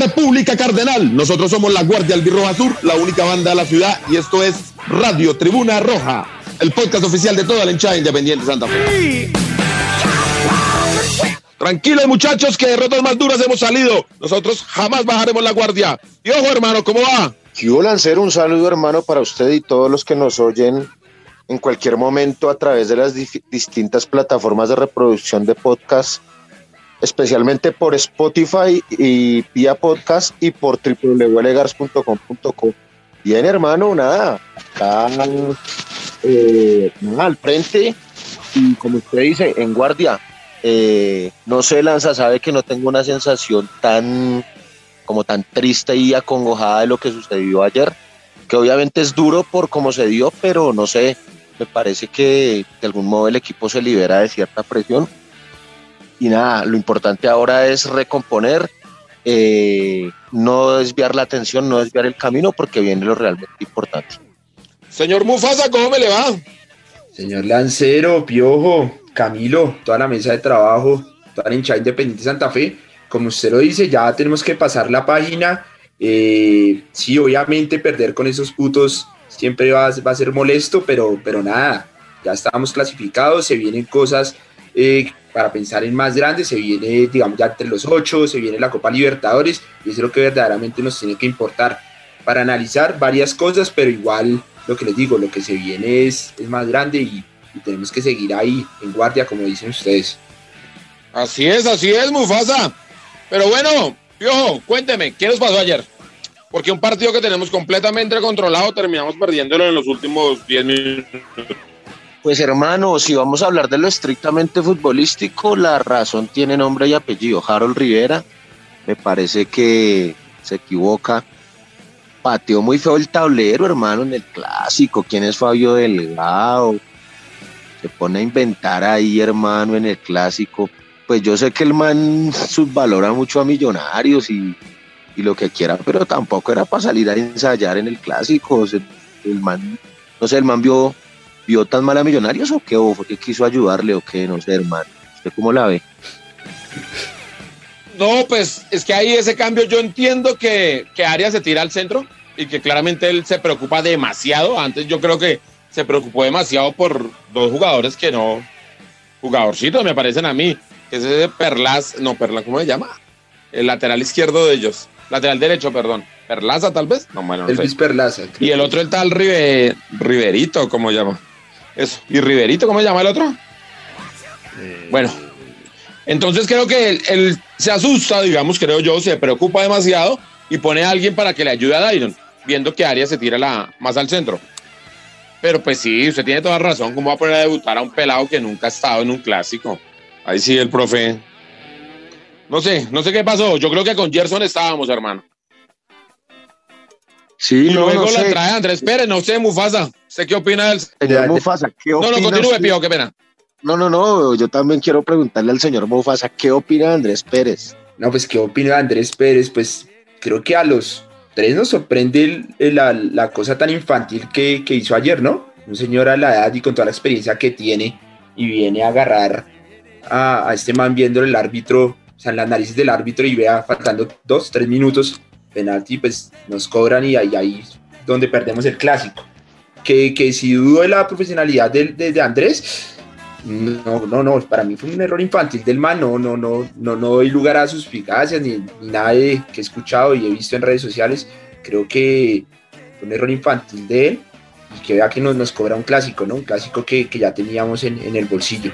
República Cardenal. Nosotros somos la Guardia Albirroja Sur, la única banda de la ciudad, y esto es Radio Tribuna Roja, el podcast oficial de toda la hinchada independiente de Santa Fe. Tranquilos muchachos, que derrotas más duras hemos salido. Nosotros jamás bajaremos la guardia. Y ojo hermano, ¿cómo va? Yo Lancero, un saludo hermano para usted y todos los que nos oyen en cualquier momento a través de las distintas plataformas de reproducción de podcast, especialmente por Spotify y vía podcast y por www.legars.com.co. Bien hermano, nada, acá eh, nada, al frente y como usted dice, en guardia. Eh, no sé, Lanza, sabe que no tengo una sensación tan como tan triste y acongojada de lo que sucedió ayer, que obviamente es duro por cómo se dio, pero no sé, me parece que de algún modo el equipo se libera de cierta presión. Y nada, lo importante ahora es recomponer, eh, no desviar la atención, no desviar el camino, porque viene lo realmente importante. Señor Mufasa, ¿cómo me le va? Señor Lancero, Piojo, Camilo, toda la mesa de trabajo, toda la hinchada independiente de Santa Fe, como usted lo dice, ya tenemos que pasar la página. Eh, sí, obviamente perder con esos putos siempre va, va a ser molesto, pero, pero nada, ya estamos clasificados, se vienen cosas eh, para pensar en más grandes, se viene, digamos, ya entre los ocho, se viene la Copa Libertadores, y eso es lo que verdaderamente nos tiene que importar para analizar varias cosas, pero igual lo que les digo, lo que se viene es, es más grande y, y tenemos que seguir ahí en guardia, como dicen ustedes. Así es, así es, Mufasa. Pero bueno, Piojo, cuénteme, ¿qué nos pasó ayer? Porque un partido que tenemos completamente controlado terminamos perdiéndolo en los últimos 10 minutos. Pues hermano, si vamos a hablar de lo estrictamente futbolístico, la razón tiene nombre y apellido. Harold Rivera, me parece que se equivoca. Pateó muy feo el tablero, hermano, en el clásico. ¿Quién es Fabio Delgado? Se pone a inventar ahí, hermano, en el clásico. Pues yo sé que el man subvalora mucho a Millonarios y, lo que quiera, pero tampoco era para salir a ensayar en el clásico. El man, no sé, el man vio vio tan mal a Millonarios o qué? ¿O fue que quiso ayudarle o qué? No sé, hermano. ¿Usted cómo la ve? No, pues es que ahí ese cambio yo entiendo que, que Arias se tira al centro y que claramente él se preocupa demasiado. Antes yo creo que se preocupó demasiado por dos jugadores que no, jugadorcitos me parecen a mí. Que es ese Perlas, no, Perla, ¿cómo se llama? El lateral izquierdo de ellos. Lateral derecho, perdón. Perlaza tal vez. No, bueno, no sé. Elvis Perlaza. creo Y el otro el tal Rive- Riverito, ¿cómo se llama? Eso. ¿Y Riverito, cómo se llama el otro? Bueno, entonces creo que él, él se asusta, digamos, creo yo, se preocupa demasiado y pone a alguien para que le ayude a Dairon, viendo que Arias se tira la, más al centro. Pero pues sí, usted tiene toda razón, ¿cómo va a poner a debutar a un pelado que nunca ha estado en un clásico? Ahí sí, el profe. No sé, no sé qué pasó. Yo creo que con Gerson estábamos, hermano. Sí, Y no, luego no la sé. trae Andrés Pérez, no sé, Mufasa. ¿Usted qué opina del.? Señor Mufasa, ¿qué No, no, opina continúe, usted? Pío, qué pena. No, no, no, yo también quiero preguntarle al señor Mufasa, ¿qué opina de Andrés Pérez? No, pues qué opina Andrés Pérez, pues creo que a los tres nos sorprende el- el- la, la cosa tan infantil que, que hizo ayer, ¿no? Un señor a la edad y con toda la experiencia que tiene y viene a agarrar a, a este man viendo el árbitro, o sea, en las narices del árbitro y vea faltando dos, tres minutos, penalti, pues nos cobran y ahí, ahí donde perdemos el clásico. Que, que si dudo de la profesionalidad de, de- Andrés, no, no, no, para mí fue un error infantil del man, no, no, no, no, no doy lugar a suspicacias ni, ni nada que he escuchado y he visto en redes sociales, creo que fue un error infantil de él y que vea que nos, nos cobra un clásico, ¿no? Un clásico que, que ya teníamos en, en el bolsillo.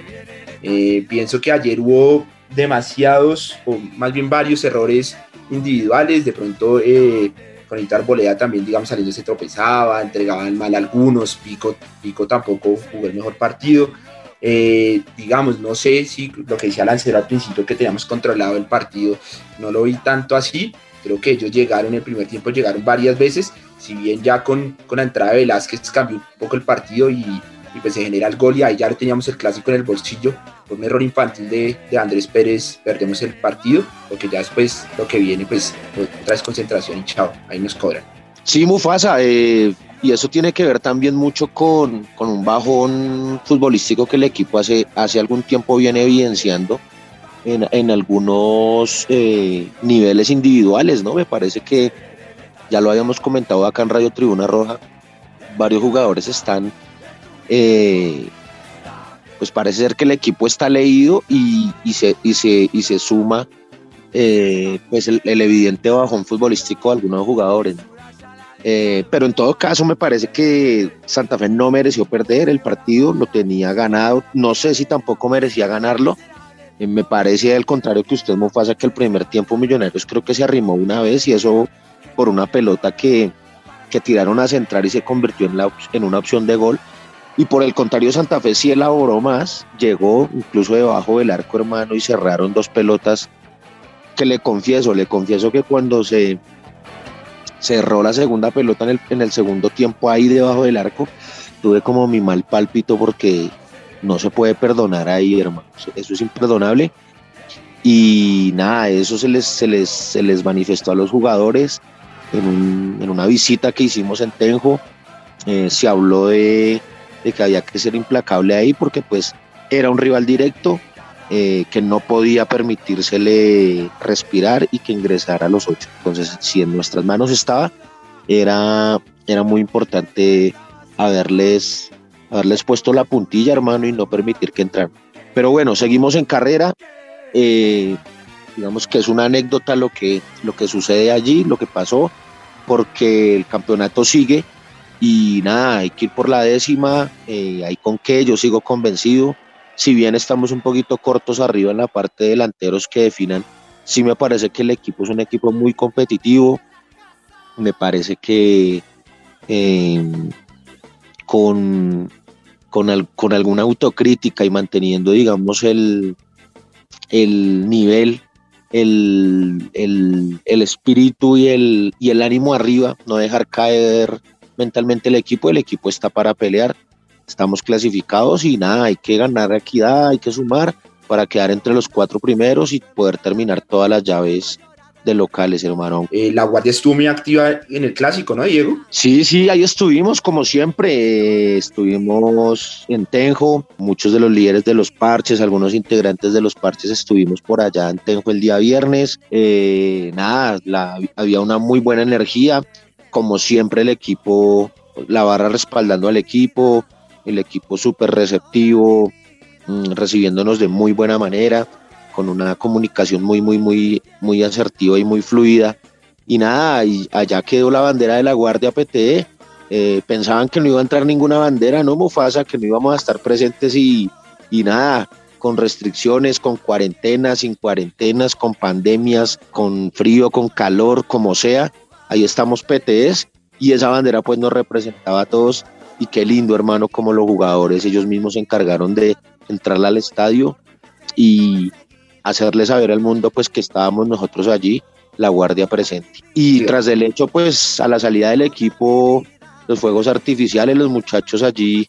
Eh, pienso que ayer hubo demasiados, o más bien varios errores individuales, de pronto eh, con Arboleda también, digamos, saliendo se tropezaba, entregaban mal algunos, Pico, Pico tampoco jugó el mejor partido. Eh, digamos, no sé si lo que decía Lancero al principio que teníamos controlado el partido, no lo vi tanto así. Creo que ellos llegaron en el primer tiempo, llegaron varias veces si bien ya con, con la entrada de Velázquez cambió un poco el partido y, y pues se genera el gol y ahí ya teníamos el clásico en el bolsillo, por un error infantil de, de, Andrés Pérez perdemos el partido, porque ya después lo que viene pues otra vez concentración y chao, ahí nos cobran. Sí, Mufasa, eh, y eso tiene que ver también mucho con, con, un bajón futbolístico que el equipo hace, hace algún tiempo viene evidenciando en, en algunos eh, niveles individuales, ¿no? Me parece que ya lo habíamos comentado acá en Radio Tribuna Roja, varios jugadores están, eh, pues parece ser que el equipo está leído y, se, y, se, y se suma eh, pues el, el, evidente bajón futbolístico de algunos jugadores. Eh, pero en todo caso me parece que Santa Fe no mereció perder el partido, lo tenía ganado, no sé si tampoco merecía ganarlo, eh, me parece al contrario que usted Mufasa que el primer tiempo Millonarios creo que se arrimó una vez y eso por una pelota que, que tiraron a centrar y se convirtió en una opción de gol. Y por el contrario, Santa Fe sí elaboró más, llegó incluso debajo del arco hermano y cerraron dos pelotas que le confieso, le confieso que cuando se cerró la segunda pelota en el, en el segundo tiempo ahí debajo del arco, tuve como mi mal pálpito porque no se puede perdonar ahí, hermano. Eso es imperdonable. Y nada, eso se les, se les, se les manifestó a los jugadores en, un, en una visita que hicimos en Tenjo. Eh, se habló de, de, que había que ser implacable ahí porque pues era un rival directo eh, que no podía permitírsele respirar y que ingresara a los ocho. Entonces, si en nuestras manos estaba, era, era muy importante haberles, haberles puesto la puntilla, hermano, y no permitir que entraran. Pero bueno, seguimos en carrera. Eh, digamos que es una anécdota lo que, lo que sucede allí, lo que pasó, porque el campeonato sigue y nada, hay que ir por la décima, eh, hay con qué, yo sigo convencido, si bien estamos un poquito cortos arriba en la parte de delanteros que definan, sí me parece que el equipo es un equipo muy competitivo, me parece que eh, con, con, al, con, alguna autocrítica y manteniendo, digamos, el, el nivel, el, el, el espíritu y el, y el ánimo arriba, no dejar caer mentalmente el equipo, el equipo está para pelear, estamos clasificados y nada, hay que ganar equidad, hay que sumar para quedar entre los cuatro primeros y poder terminar todas las llaves de locales, hermano. Eh, la Guardia estuvo muy activa en el clásico, ¿no, Diego? Sí, sí, ahí estuvimos, como siempre. Eh, estuvimos en Tenjo, muchos de los líderes de los parches, algunos integrantes de los parches estuvimos por allá en Tenjo el día viernes. Eh, nada, la, había una muy buena energía. Como siempre, el equipo, la barra respaldando al equipo, el equipo súper receptivo, mmm, recibiéndonos de muy buena manera con una comunicación muy, muy, muy, muy asertiva y muy fluida. Y nada, allá quedó la bandera de la Guardia PTE. Eh, pensaban que no iba a entrar ninguna bandera, no Mufasa, que no íbamos a estar presentes y, y nada, con restricciones, con cuarentenas, sin cuarentenas, con pandemias, con frío, con calor, como sea. Ahí estamos PTEs y esa bandera pues nos representaba a todos y qué lindo hermano como los jugadores ellos mismos se encargaron de entrar al estadio y, hacerle saber al mundo pues que estábamos nosotros allí, la guardia presente. Y sí. tras el hecho pues a la salida del equipo, los fuegos artificiales, los muchachos allí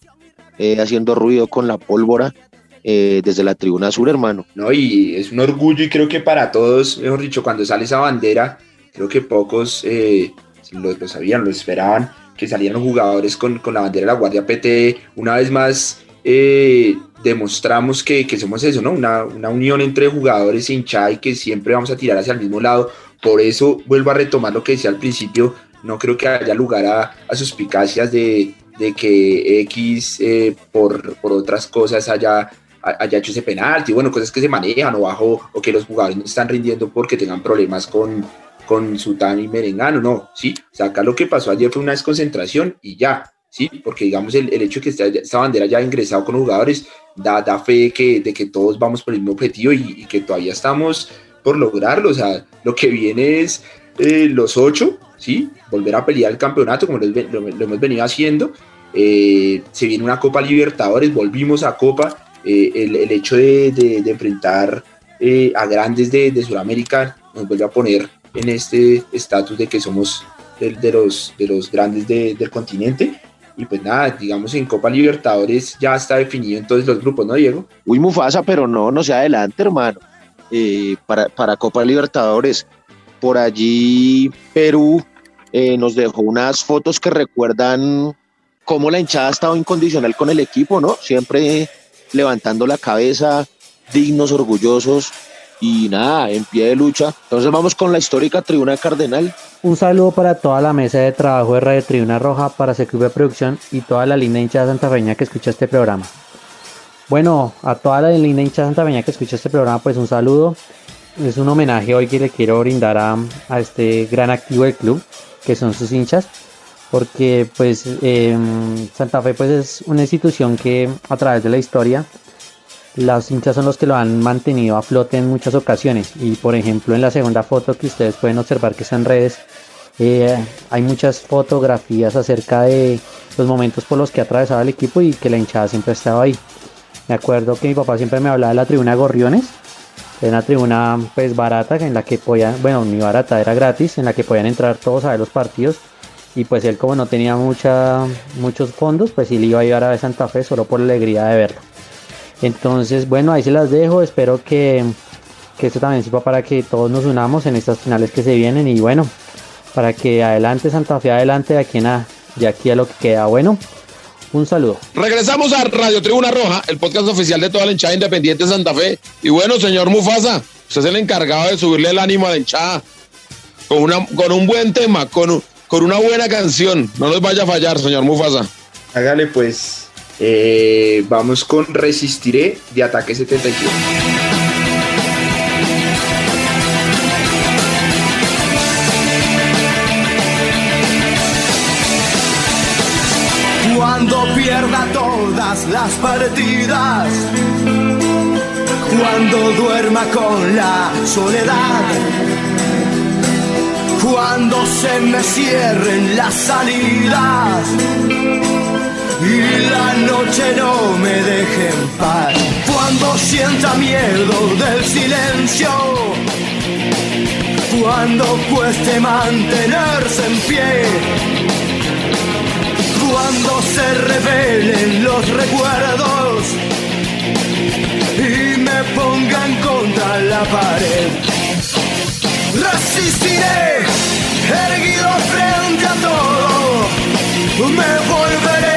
eh, haciendo ruido con la pólvora eh, desde la tribuna sur, hermano. No, y es un orgullo y creo que para todos, mejor dicho, cuando sale esa bandera, creo que pocos eh, lo, sabían, lo esperaban, que salieran jugadores con, con la bandera de la Guardia PT, una vez más eh, demostramos que, que, somos eso, ¿no? Una, una unión entre jugadores hincha y que siempre vamos a tirar hacia el mismo lado. Por eso vuelvo a retomar lo que decía al principio, no creo que haya lugar a, a suspicacias de, de, que X eh, por, por, otras cosas haya, haya hecho ese penalti, bueno, cosas que se manejan o bajo, o que los jugadores no están rindiendo porque tengan problemas con, con Sután y Merengano, no, sí, o sea, acá lo que pasó ayer fue una desconcentración y ya, ¿sí? Porque digamos el, el hecho de que esta, bandera ya ha ingresado con jugadores da, da fe de que, de que todos vamos por el mismo objetivo y, que todavía estamos por lograrlo, o sea, lo que viene es eh, los ocho, ¿sí? Volver a pelear el campeonato como lo, hemos venido haciendo, eh, se viene una Copa Libertadores, volvimos a Copa, eh, el, el, hecho de, de, enfrentar a grandes de, de Sudamérica nos vuelve a poner en este estatus de que somos de, los, de los grandes del continente. Y pues nada, digamos en Copa Libertadores ya está definido entonces los grupos, ¿no, Diego? Uy, Mufasa, pero no, no se adelante, hermano. Eh, para, para Copa Libertadores, por allí Perú eh, nos dejó unas fotos que recuerdan cómo la hinchada ha estado incondicional con el equipo, ¿no? Siempre levantando la cabeza, dignos, orgullosos y nada, en pie de lucha. Entonces vamos con la histórica Tribuna Cardenal. Un saludo para toda la mesa de trabajo de Radio Tribuna Roja, para de producción y toda la linda Santa Feña que escucha este programa. Bueno, a toda la linda Santa Feña que escucha este programa, pues un saludo. Es un homenaje hoy que le quiero brindar a, este gran activo del club, que son sus hinchas porque pues em, Santa Fe pues es una institución que a través de la historia los hinchas son los que lo han mantenido a flote en muchas ocasiones y por ejemplo en la segunda foto que ustedes pueden observar que está en redes eh, hay muchas fotografías acerca de los momentos por los que ha atravesado el equipo y que la hinchada siempre ha estado ahí. Me acuerdo que mi papá siempre me hablaba de la tribuna Gorriones, era una tribuna pues barata en la que podían, bueno, ni barata, era gratis, en la que podían entrar todos a ver los partidos y pues él como no tenía muchos fondos, pues sí le iba a llevar a Santa Fe solo por la alegría de verlo. Entonces, bueno, ahí se las dejo. Espero que, que esto también sirva para que todos nos unamos en estas finales que se vienen. Y bueno, para que adelante Santa Fe, adelante de aquí, a, de aquí a lo que queda. Bueno, un saludo. Regresamos a Radio Tribuna Roja, el podcast oficial de toda la hinchada independiente de Santa Fe. Y bueno, señor Mufasa, usted es el encargado de subirle el ánimo a la hinchada con, una, con un buen tema, con, con una buena canción. No nos vaya a fallar, señor Mufasa. Hágale pues. Eh, vamos con Resistiré de Ataque 71. Cuando pierda todas las partidas, cuando duerma con la soledad, cuando se me cierren las salidas y la noche no me deje en paz. Cuando sienta miedo del silencio, cuando cueste mantenerse en pie, cuando se revelen los recuerdos y me pongan contra la pared. Resistiré, erguido frente a todo, me volveré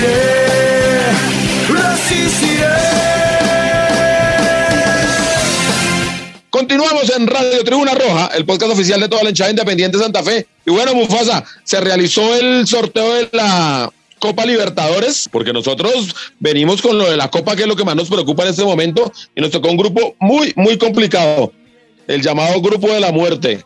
resistiré, resistiré. Continuamos en Radio Tribuna Roja, el podcast oficial de toda la hinchada independiente de Santa Fe. Y bueno, Mufasa, se realizó el sorteo de la Copa Libertadores, porque nosotros venimos con lo de la Copa, que es lo que más nos preocupa en este momento, y nos tocó un grupo muy, muy complicado, el llamado Grupo de la Muerte.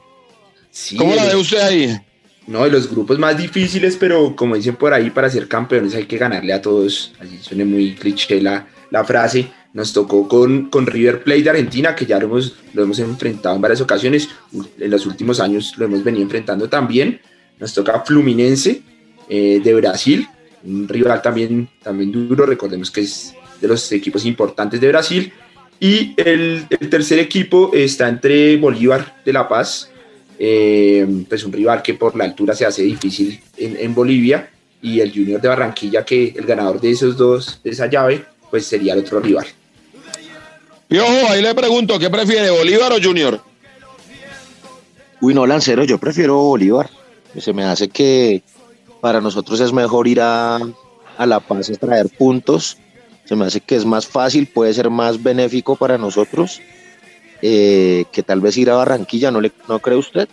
¿Cómo la ve usted ahí? No, de los grupos más difíciles, pero como dicen por ahí, para ser campeones hay que ganarle a todos. Así suena muy cliché la, la frase. Nos tocó con, con River Plate de Argentina, que ya lo hemos, lo hemos enfrentado en varias ocasiones. En los últimos años lo hemos venido enfrentando también. Nos toca Fluminense eh, de Brasil, un rival también, también duro. Recordemos que es de los equipos importantes de Brasil. Y el, el tercer equipo está entre Bolívar de La Paz eh, pues un rival que por la altura se hace difícil en, Bolivia y el Junior de Barranquilla que el ganador de esos dos, de esa llave, pues sería el otro rival. Y ojo, ahí le pregunto, ¿qué prefiere, Bolívar o Junior? Uy, no, Lancero, yo prefiero Bolívar. Se me hace que para nosotros es mejor ir a, a La Paz a traer puntos. Se me hace que es más fácil, puede ser más benéfico para nosotros eh, que tal vez ir a Barranquilla, ¿no, le, ¿no cree usted?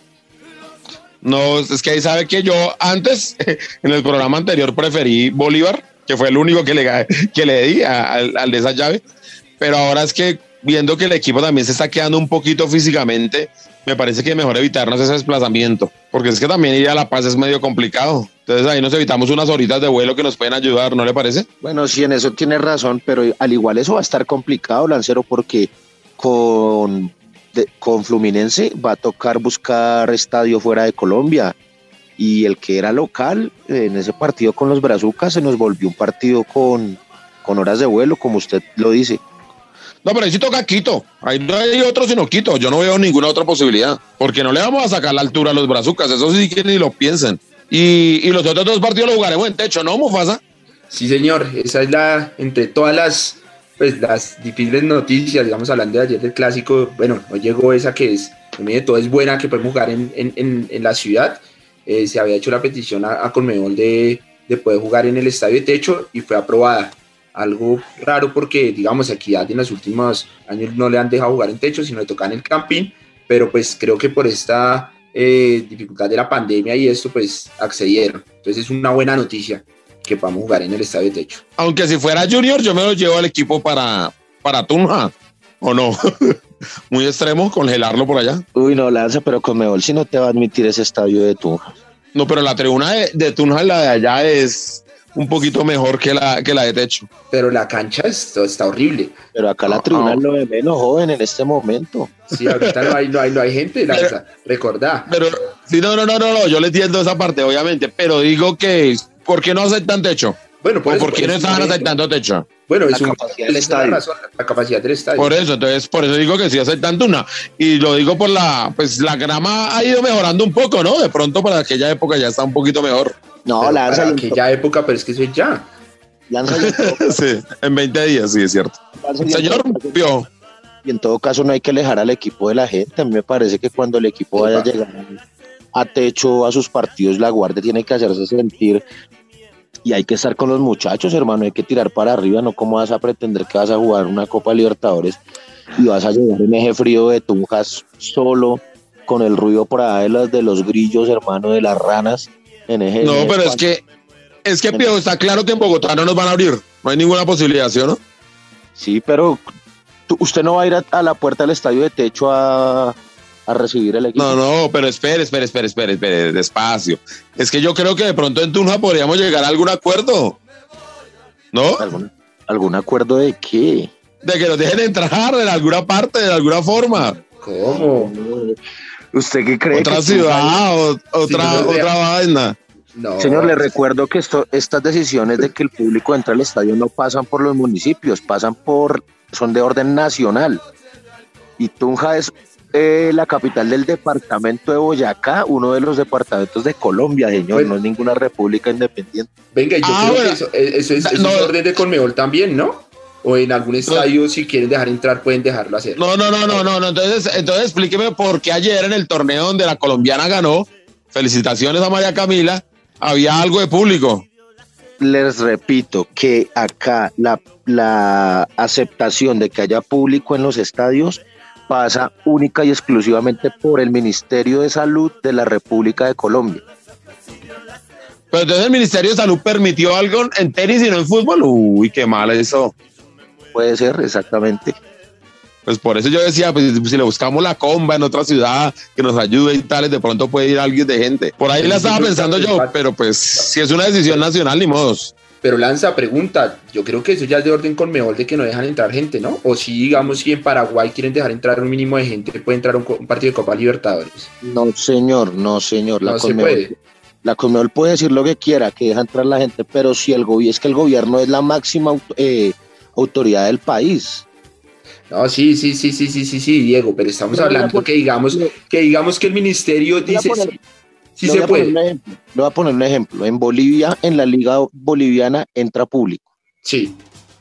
No, es que ahí sabe que yo antes, en el programa anterior, preferí Bolívar, que fue el único que le, que le di al, al de esa llave, pero ahora es que viendo que el equipo también se está quedando un poquito físicamente, me parece que mejor evitarnos ese desplazamiento, porque es que también ir a La Paz es medio complicado. Entonces ahí nos evitamos unas horitas de vuelo que nos pueden ayudar, ¿no le parece? Bueno, sí, en eso tiene razón, pero al igual eso va a estar complicado, Lancero, porque con, con Fluminense va a tocar buscar estadio fuera de Colombia. Y el que era local en ese partido con los Brazucas se nos volvió un partido con, con horas de vuelo, como usted lo dice. No, pero ahí sí toca Quito. Ahí no hay otro sino Quito. Yo no veo ninguna otra posibilidad. Porque no le vamos a sacar la altura a los brazucas. Eso sí que ni lo piensen. Y, y los otros dos partidos los jugaremos en techo, ¿no, Mufasa? Sí, señor. Esa es la, entre todas las, pues, las difíciles noticias, digamos, hablando de ayer del clásico, bueno, hoy llegó esa que es, de todo es buena, que podemos jugar en, en, en, la ciudad. Eh, se había hecho la petición a, a Conmebol de, de poder jugar en el estadio de techo y fue aprobada algo raro porque, digamos, aquí en los últimos años no le han dejado jugar en techo, sino le tocan el camping, pero pues creo que por esta eh, dificultad de la pandemia y esto, pues accedieron. Entonces es una buena noticia que podamos jugar en el estadio de techo. Aunque si fuera Junior, yo me lo llevo al equipo para, para Tunja, ¿o no? Muy extremo, congelarlo por allá. Uy, no, Lanza, pero Conmebol si no te va a admitir ese estadio de Tunja. No, pero la tribuna de, de Tunja, la de allá, es un poquito mejor que la, que la de techo. Pero la cancha está, está horrible. Pero acá la tribuna es lo de menos joven en este momento. Sí, ahorita no hay, no hay, no hay gente, Lanza, recordá. Pero, sí, no, no, no, no, no, yo le entiendo esa parte, obviamente, pero digo que, ¿por qué no aceptan techo? Bueno, por, ¿por qué no estaban aceptando techo? Bueno, La es un, capacidad del estadio. razón, la capacidad del estadio. Por eso, entonces, por eso digo que sí aceptan una. Y lo digo por la, pues la grama ha ido mejorando un poco, ¿no? De pronto para aquella época ya está un poquito mejor. No, Pero Lanza, para aquella época, pero es que eso es ya. Sí, en 20 días, sí, es cierto. Señor Pio, Y en todo caso no hay que alejar al equipo de la gente. A mí me parece que cuando el equipo vaya llegar a techo a sus partidos, la guardia tiene que hacerse sentir y hay que estar con los muchachos, hermano. Hay que tirar para arriba, no como vas a pretender que vas a jugar una Copa Libertadores y vas a llegar en eje frío de Tunjas solo con el ruido por allá de los, de los grillos, hermano, de las ranas. En eje no, pero es que, es que Pio, está claro que en Bogotá no nos van a abrir. No hay ninguna posibilidad, ¿sí o no? Sí, pero usted no va a ir a, a la puerta del estadio de techo a, a recibir el equipo. No, no, pero espere, espere, espere, espere, espere, despacio. Es que yo creo que de pronto en Tunja podríamos llegar a algún acuerdo. ¿No? ¿Algún, ¿Algún acuerdo de qué? De que nos dejen entrar en alguna parte, de alguna forma. ¿Cómo? ¿Usted qué cree? Otra que ciudad, o- otra, no, otra vaina. No. Señor, le recuerdo que esto, estas decisiones de que el público entre al estadio no pasan por los municipios, pasan por, son de orden nacional. Y Tunja es eh, la capital del departamento de Boyacá, uno de los departamentos de Colombia, señor, Bueno. no es ninguna república independiente. Venga, yo Ah, creo bueno. que eso, eh, eso es, eso No. es orden de Conmebol también, ¿no? O en algún estadio, si quieren dejar entrar, pueden dejarlo hacer. No, no, no, no, no, no. Entonces, entonces explíqueme por qué ayer en el torneo donde la colombiana ganó, felicitaciones a María Camila, había algo de público. Les repito que acá la, la aceptación de que haya público en los estadios pasa única y exclusivamente por el Ministerio de Salud de la República de Colombia. Pero entonces el Ministerio de Salud permitió algo en tenis y no en fútbol. Uy, qué mal eso. Puede ser, exactamente. Pues por eso yo decía, pues si le buscamos la comba en otra ciudad que nos ayude y tales, de pronto puede ir alguien de gente. Por ahí la estaba pensando yo, pero pues si es una decisión nacional, ni modos. Pero Lanza, pregunta, yo creo que eso ya es de orden Conmebol de que no dejan entrar gente, ¿no? O si, digamos, si en Paraguay quieren dejar entrar un mínimo de gente, puede entrar un, partido de Copa Libertadores. No, señor, no, señor. La No se Conmebol, puede. la Conmebol puede decir lo que quiera, que deja entrar la gente, pero si el gobierno es que el gobierno es la máxima eh, autoridad del país. No, sí, sí, sí, sí, sí, sí, sí, Diego, pero estamos Pero hablando que digamos, que digamos que el ministerio dice poner- sí, sí se voy a poner puede. un ejemplo. Le voy a poner un ejemplo. En Bolivia, en la liga boliviana, entra público. Sí,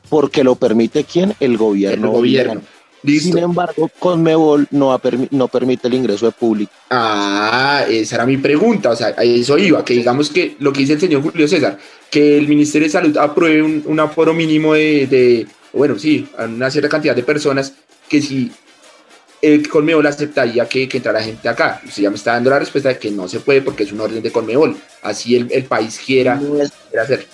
Porque lo permite quién? El el gobierno. gobierno. boliviano. Sin embargo, Conmebol no, permi- no permite el ingreso de público. Ah, esa era mi pregunta, o sea, a eso iba, que digamos que lo que dice el señor Julio César, que el Ministerio de Salud apruebe un, un aforo mínimo de, de- bueno, sí, a una cierta cantidad de personas, que si el Conmebol aceptaría que, que entrara gente acá. Usted ya me está dando la respuesta de que no se puede porque es un orden de Conmebol, así el, el país quiera, No es- quiera hacer.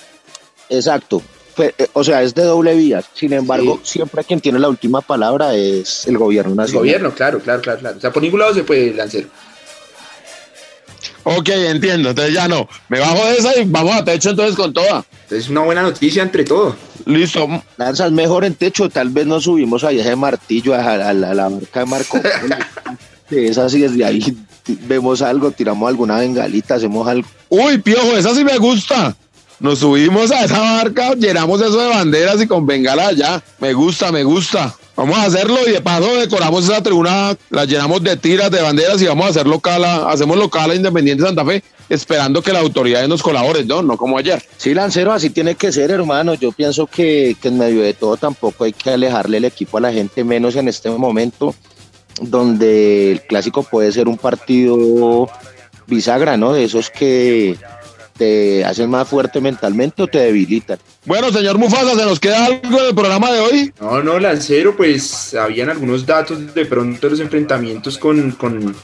exacto. pues, eh, o sea, es de doble vía. Sin embargo, siempre quien tiene la última palabra es el gobierno El nacional. gobierno, claro, claro, claro, claro. O sea, por ningún lado se puede lanzar. Ok, entiendo. Entonces ya no. Me bajo de esa y vamos a techo entonces con toda. Entonces, una buena noticia entre todo. Listo. Lanzas mejor en techo, tal vez nos subimos ahí ese martillo, a, a la, a la barca de Marco. Es así, desde ahí vemos algo, tiramos alguna bengalita, hacemos algo. Uy, piojo, esa sí me gusta. Nos subimos a esa barca, llenamos eso de banderas y con bengala allá. Me gusta, me gusta. Vamos a hacerlo y de paso decoramos esa tribuna, la llenamos de tiras de banderas y vamos a hacer local, hacemos local a Independiente Santa Fe, esperando que las autoridades nos colaboren, ¿no? No como ayer. Sí, Lancero, así tiene que ser, hermano. Yo pienso que, que en medio de todo tampoco hay que alejarle el equipo a la gente, menos en este momento, donde el clásico puede ser un partido bisagra, ¿no? De esos que te hacen más fuerte mentalmente o te debilitan. Bueno, señor Mufasa, ¿se nos queda algo en el programa de hoy? No, no, Lancero, pues habían algunos datos de pronto de los enfrentamientos con, con,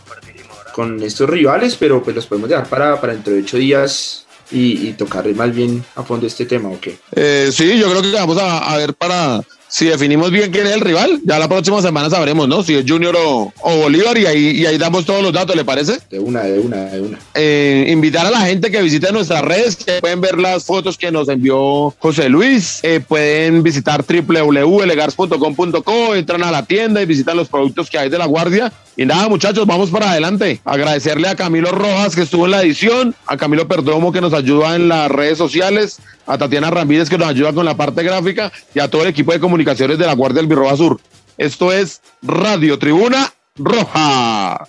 con estos rivales, pero pues los podemos dejar para, para dentro de ocho días y, y tocar más bien a fondo este tema, ¿o qué? Eh, sí, yo creo que vamos a, a ver para si definimos bien quién es el rival. Ya la próxima semana sabremos, ¿no? Si es Junior o, o Bolívar y ahí, y ahí damos todos los datos, ¿le parece? De una, de una, de una. Eh, invitar a la gente que visite nuestras redes, que pueden ver las fotos que nos envió José Luis, eh, pueden visitar www.elegars.com.co, entran a la tienda y visitan los productos que hay de la guardia. Y nada, muchachos, vamos para adelante. Agradecerle a Camilo Rojas que estuvo en la edición, a Camilo Perdomo que nos ayuda en las redes sociales, a Tatiana Ramírez que nos ayuda con la parte gráfica y a todo el equipo de comunicaciones de la Guardia del Birroba Sur. Esto es Radio Tribuna Roja.